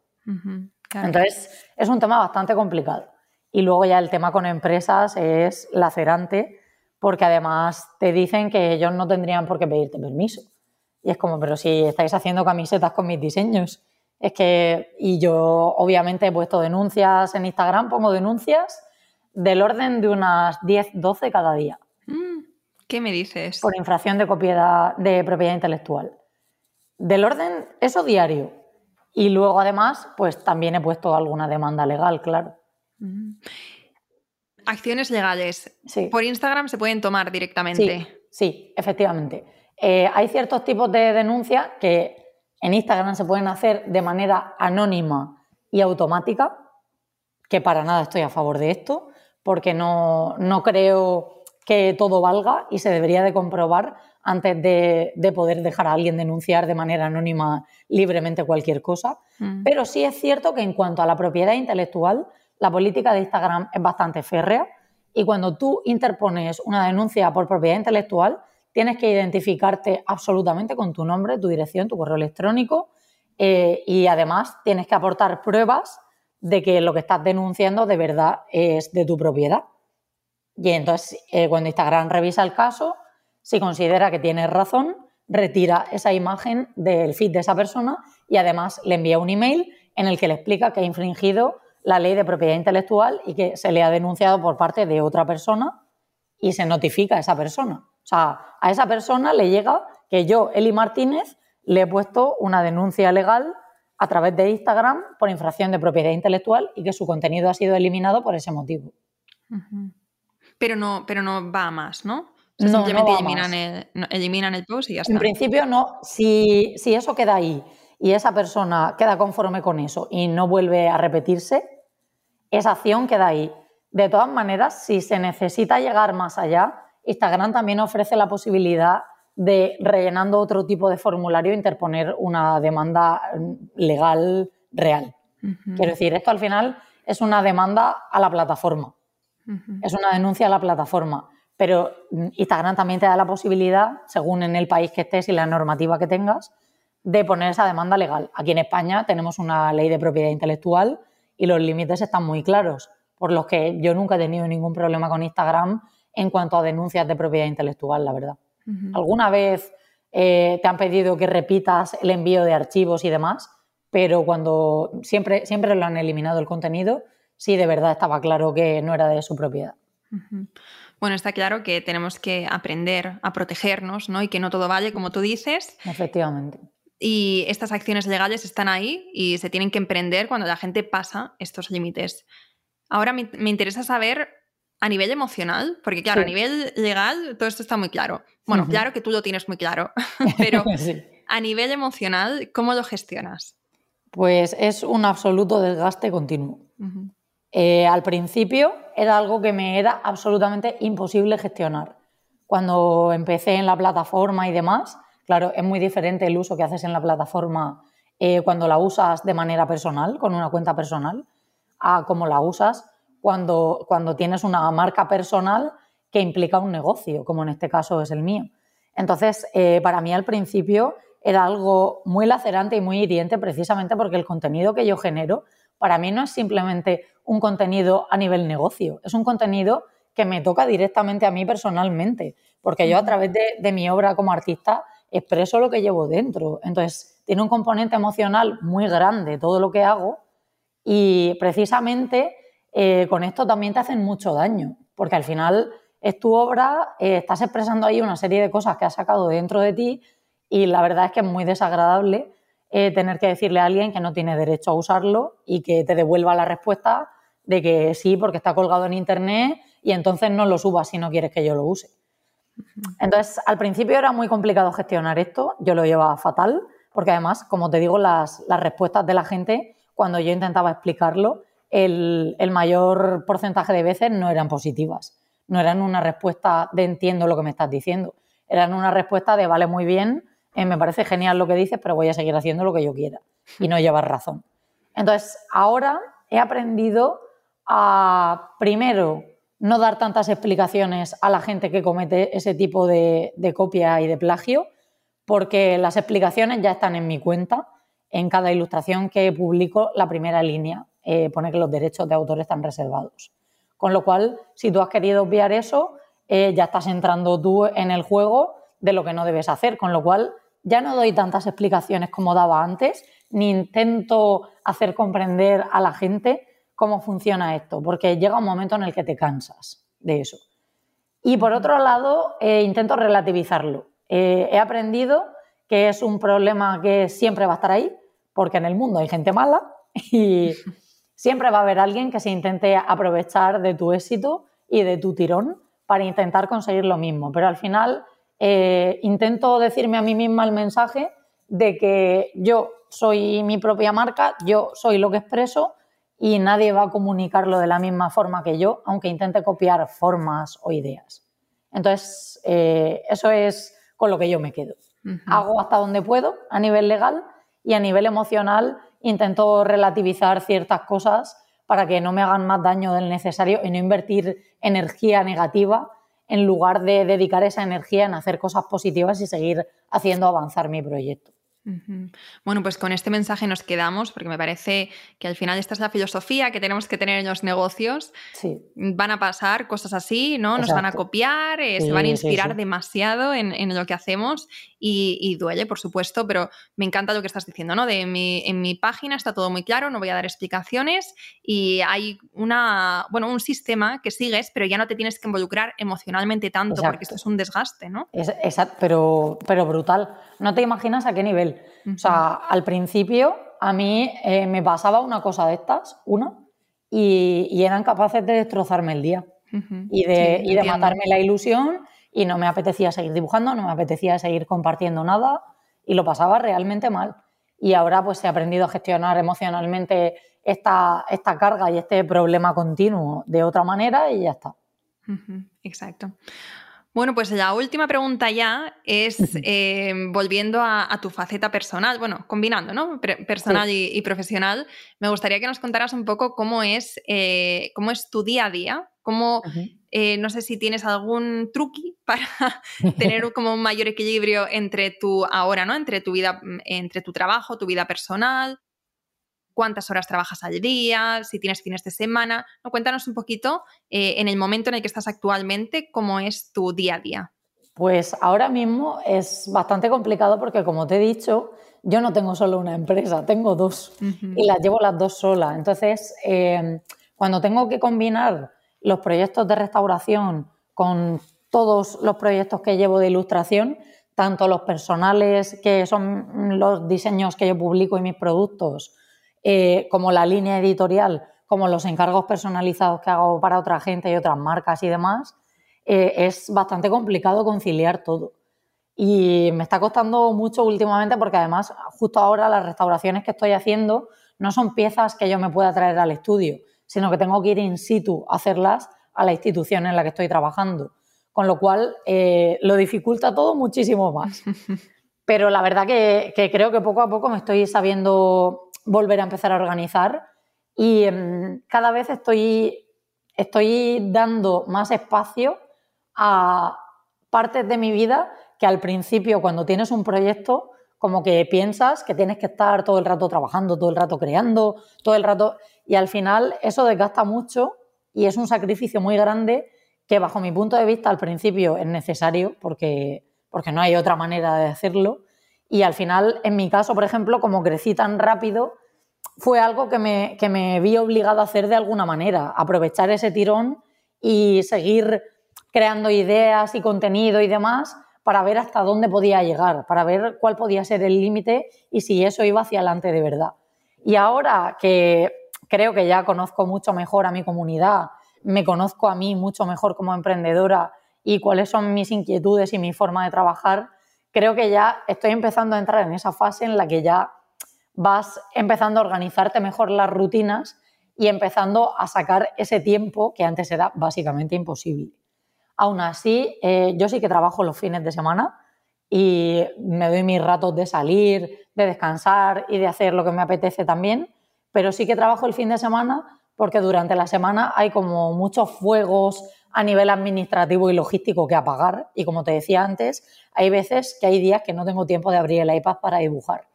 Entonces, es un tema bastante complicado. Y luego ya el tema con empresas es lacerante porque además te dicen que ellos no tendrían por qué pedirte permiso. Y es como, pero si estáis haciendo camisetas con mis diseños. Es que, y yo obviamente he puesto denuncias en Instagram, pongo denuncias del orden de unas 10, 12 cada día.
Mm, ¿Qué me dices?
Por infracción de, propiedad, de propiedad intelectual. Del orden, eso diario. Y luego, además, pues también he puesto alguna demanda legal, claro. Mm.
Acciones legales. Por Instagram se pueden tomar directamente.
Sí, efectivamente. Eh, hay ciertos tipos de denuncias que en Instagram se pueden hacer de manera anónima y automática, que para nada estoy a favor de esto, porque no, creo que todo valga y se debería de comprobar antes de, poder dejar a alguien denunciar de manera anónima libremente cualquier cosa. Mm. Pero sí es cierto que en cuanto a la propiedad intelectual, la política de Instagram es bastante férrea y cuando tú interpones una denuncia por propiedad intelectual, tienes que identificarte absolutamente con tu nombre, tu dirección, tu correo electrónico eh, y además tienes que aportar pruebas de que lo que estás denunciando de verdad es de tu propiedad. Y entonces, eh, cuando Instagram revisa el caso, si considera que tienes razón, retira esa imagen del feed de esa persona y además le envía un email en el que le explica que ha infringido la ley de propiedad intelectual y que se le ha denunciado por parte de otra persona y se notifica a esa persona. O sea, a esa persona le llega que yo, Eli Martínez, le he puesto una denuncia legal a través de Instagram por infracción de propiedad intelectual y que su contenido ha sido eliminado por ese motivo.
Pero no, pero no va más, ¿no? Simplemente eliminan, El, eliminan, el, post y ya está.
En principio no. Si, si eso queda ahí y esa persona queda conforme con eso y no vuelve a repetirse, esa acción queda ahí. De todas maneras, si se necesita llegar más allá, Instagram también ofrece la posibilidad de, rellenando otro tipo de formulario, interponer una demanda legal real. Quiero decir, esto al final es una demanda a la plataforma. Es una denuncia a la plataforma. Pero Instagram también te da la posibilidad, según en el país que estés y la normativa que tengas, de poner esa demanda legal. Aquí en España tenemos una ley de propiedad intelectual y los límites están muy claros, por los que yo nunca he tenido ningún problema con Instagram en cuanto a denuncias de propiedad intelectual, la verdad. ¿Alguna vez eh, te han pedido que repitas el envío de archivos y demás? Pero cuando siempre, siempre lo han eliminado el contenido, sí de verdad estaba claro que no era de su propiedad.
Bueno, está claro que tenemos que aprender a protegernos, ¿no? Y que no todo vale, como tú dices.
Efectivamente.
Y estas acciones legales están ahí y se tienen que emprender cuando la gente pasa estos límites. Ahora me, interesa saber a nivel emocional, porque claro, a nivel legal todo esto está muy claro. Bueno, claro que tú lo tienes muy claro, pero a nivel emocional, ¿cómo lo gestionas?
Pues es un absoluto desgaste continuo. Eh, al principio era algo que me era absolutamente imposible gestionar. Cuando empecé en la plataforma y demás, claro, es muy diferente el uso que haces en la plataforma eh, cuando la usas de manera personal, con una cuenta personal, a cómo la usas cuando, cuando tienes una marca personal que implica un negocio, como en este caso es el mío. Entonces, eh, para mí al principio era algo muy lacerante y muy hiriente precisamente porque el contenido que yo genero para mí no es simplemente un contenido a nivel negocio, es un contenido que me toca directamente a mí personalmente, porque yo a través de, mi obra como artista expreso lo que llevo dentro. Entonces, tiene un componente emocional muy grande todo lo que hago y precisamente eh, con esto también te hacen mucho daño, porque al final es tu obra, eh, estás expresando ahí una serie de cosas que has sacado dentro de ti y la verdad es que es muy desagradable eh, tener que decirle a alguien que no tiene derecho a usarlo y que te devuelva la respuesta de que sí, porque está colgado en Internet y entonces no lo subas si no quieres que yo lo use. Entonces, al principio era muy complicado gestionar esto, yo lo llevaba fatal, porque además, como te digo, las, respuestas de la gente, cuando yo intentaba explicarlo, el, el, mayor porcentaje de veces no eran positivas, no eran una respuesta de entiendo lo que me estás diciendo, eran una respuesta de vale muy bien, eh, me parece genial lo que dices, pero voy a seguir haciendo lo que yo quiera y no llevar razón. Entonces, ahora he aprendido a, primero, no dar tantas explicaciones a la gente que comete ese tipo de, copia y de plagio, porque las explicaciones ya están en mi cuenta. En cada ilustración que publico, la primera línea eh, pone que los derechos de autor están reservados. Con lo cual, si tú has querido obviar eso, eh, ya estás entrando tú en el juego de lo que no debes hacer. Con lo cual, ya no doy tantas explicaciones como daba antes, ni intento hacer comprender a la gente cómo funciona esto, porque llega un momento en el que te cansas de eso. Y por otro lado, eh, intento relativizarlo. Eh, he aprendido que es un problema que siempre va a estar ahí, porque en el mundo hay gente mala y siempre va a haber alguien que se intente aprovechar de tu éxito y de tu tirón para intentar conseguir lo mismo. Pero al final eh, intento decirme a mí misma el mensaje de que yo soy mi propia marca, yo soy lo que expreso y nadie va a comunicarlo de la misma forma que yo, aunque intente copiar formas o ideas. Entonces, eh, eso es con lo que yo me quedo. Hago hasta donde puedo a nivel legal y a nivel emocional intento relativizar ciertas cosas para que no me hagan más daño del necesario y no invertir energía negativa en lugar de dedicar esa energía en hacer cosas positivas y seguir haciendo avanzar mi proyecto.
Bueno, pues con este mensaje nos quedamos porque me parece que al final esta es la filosofía que tenemos que tener en los negocios.
Sí.
Van a pasar cosas así, ¿no? Nos van a copiar, eh, se van a inspirar demasiado en, lo que hacemos y, duele, por supuesto, pero me encanta lo que estás diciendo, ¿no? De en mi página está todo muy claro, no voy a dar explicaciones y hay una, bueno, un sistema que sigues, pero ya no te tienes que involucrar emocionalmente tanto porque esto es un desgaste, ¿no?
exacto, pero, pero brutal. No te imaginas a qué nivel. O sea, al principio a mí eh, me pasaba una cosa de estas, una, y, eran capaces de destrozarme el día y de, y de matarme la ilusión y no me apetecía seguir dibujando, no me apetecía seguir compartiendo nada y lo pasaba realmente mal. Y ahora pues he aprendido a gestionar emocionalmente esta, esta carga y este problema continuo de otra manera y ya está.
Exacto. Bueno, pues la última pregunta ya es eh, volviendo a, tu faceta personal, bueno, combinando, ¿no? personal y, profesional. Me gustaría que nos contaras un poco cómo es, eh, cómo es tu día a día, cómo, eh, no sé si tienes algún truqui para tener como un mayor equilibrio entre tu ahora, ¿no? Entre tu vida, entre tu trabajo, tu vida personal, cuántas horas trabajas al día, si tienes fines de semana. ¿no? Cuéntanos un poquito eh, en el momento en el que estás actualmente, cómo es tu día a día.
Pues ahora mismo es bastante complicado porque, como te he dicho, yo no tengo solo una empresa, tengo dos y las llevo las dos solas. Entonces, eh, cuando tengo que combinar los proyectos de restauración con todos los proyectos que llevo de ilustración, tanto los personales, que son los diseños que yo publico y mis productos, eh, como la línea editorial, como los encargos personalizados que hago para otra gente y otras marcas y demás, eh, es bastante complicado conciliar todo. Y me está costando mucho últimamente porque además justo ahora las restauraciones que estoy haciendo no son piezas que yo me pueda traer al estudio, sino que tengo que ir in situ a hacerlas a la institución en la que estoy trabajando. Con lo cual eh, lo dificulta todo muchísimo más. Pero la verdad que, que, creo que poco a poco me estoy sabiendo volver a empezar a organizar y em, cada vez estoy, estoy dando más espacio a partes de mi vida que al principio cuando tienes un proyecto como que piensas que tienes que estar todo el rato trabajando, todo el rato creando, todo el rato y al final eso desgasta mucho y es un sacrificio muy grande que bajo mi punto de vista al principio es necesario porque, porque no hay otra manera de hacerlo y al final, en mi caso, por ejemplo, como crecí tan rápido, fue algo que me, que me vi obligado a hacer de alguna manera, aprovechar ese tirón y seguir creando ideas y contenido y demás para ver hasta dónde podía llegar, para ver cuál podía ser el límite y si eso iba hacia adelante de verdad. Y ahora que creo que ya conozco mucho mejor a mi comunidad, me conozco a mí mucho mejor como emprendedora y cuáles son mis inquietudes y mi forma de trabajar, creo que ya estoy empezando a entrar en esa fase en la que ya vas empezando a organizarte mejor las rutinas y empezando a sacar ese tiempo que antes era básicamente imposible. Aún así, eh, yo sí que trabajo los fines de semana y me doy mis ratos de salir, de descansar y de hacer lo que me apetece también, pero sí que trabajo el fin de semana porque durante la semana hay como muchos fuegos a nivel administrativo y logístico que apagar y como te decía antes, hay veces que hay días que no tengo tiempo de abrir el iPad para dibujar.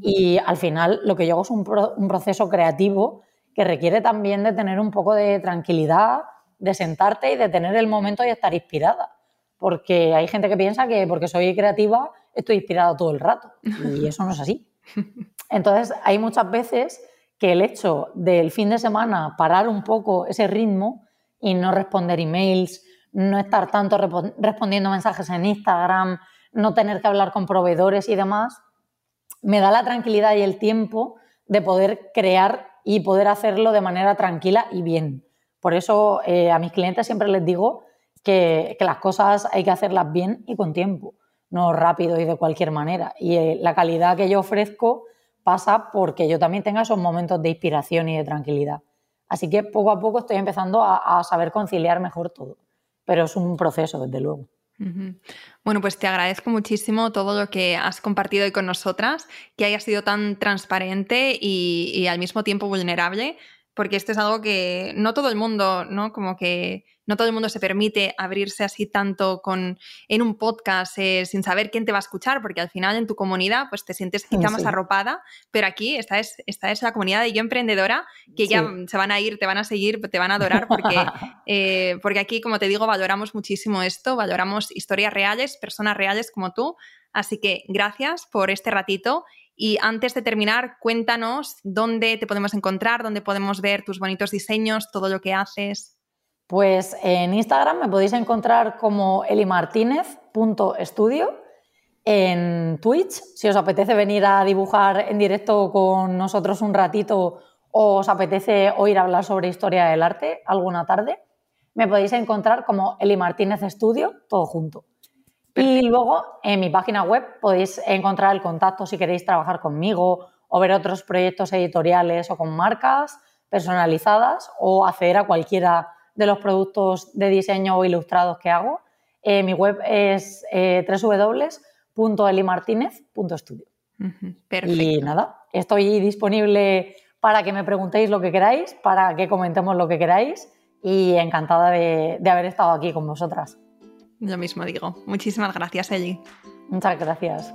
Y al final lo que yo hago es un, proceso creativo que requiere también de tener un poco de tranquilidad, de sentarte y de tener el momento y estar inspirada. Porque hay gente que piensa que porque soy creativa estoy inspirada todo el rato y eso no es así. Entonces hay muchas veces que el hecho del fin de semana parar un poco ese ritmo y no responder emails, no estar tanto respondiendo mensajes en Instagram, no tener que hablar con proveedores y demás, me da la tranquilidad y el tiempo de poder crear y poder hacerlo de manera tranquila y bien. Por eso eh, a mis clientes siempre les digo que, las cosas hay que hacerlas bien y con tiempo, no rápido y de cualquier manera. Y eh, la calidad que yo ofrezco pasa porque yo también tenga esos momentos de inspiración y de tranquilidad. Así que poco a poco estoy empezando a saber conciliar mejor todo, pero es un proceso, desde luego.
Bueno, pues te agradezco muchísimo todo lo que has compartido hoy con nosotras, que haya sido tan transparente y al mismo tiempo vulnerable porque esto es algo que no todo el mundo, ¿no? Como que no todo el mundo se permite abrirse así tanto con, en un podcast eh, sin saber quién te va a escuchar, porque al final en tu comunidad pues te sientes quizá más arropada, pero aquí esta es, esta es la comunidad de Yo Emprendedora, que ya se van a ir, te van a seguir, te van a adorar, porque, eh, porque aquí, como te digo, valoramos muchísimo esto, valoramos historias reales, personas reales como tú, Así que gracias por este ratito y antes de terminar, cuéntanos dónde te podemos encontrar, dónde podemos ver tus bonitos diseños, todo lo que haces.
Pues en Instagram me podéis encontrar como elimartinez.studio. En Twitch, si os apetece venir a dibujar en directo con nosotros un ratito o os apetece oír hablar sobre historia del arte alguna tarde, me podéis encontrar como Eli Martínez Studio, todo junto. Y luego en mi página web podéis encontrar el contacto si queréis trabajar conmigo o ver otros proyectos editoriales o con marcas personalizadas o acceder a cualquiera de los productos de diseño o ilustrados que hago. Eh, mi web es eh, www.elimartinez.studio. Perfecto. Y nada, estoy disponible para que me preguntéis lo que queráis, para que comentemos lo que queráis y encantada de haber estado aquí con vosotras.
Lo mismo digo. Muchísimas gracias, Eli.
Muchas gracias.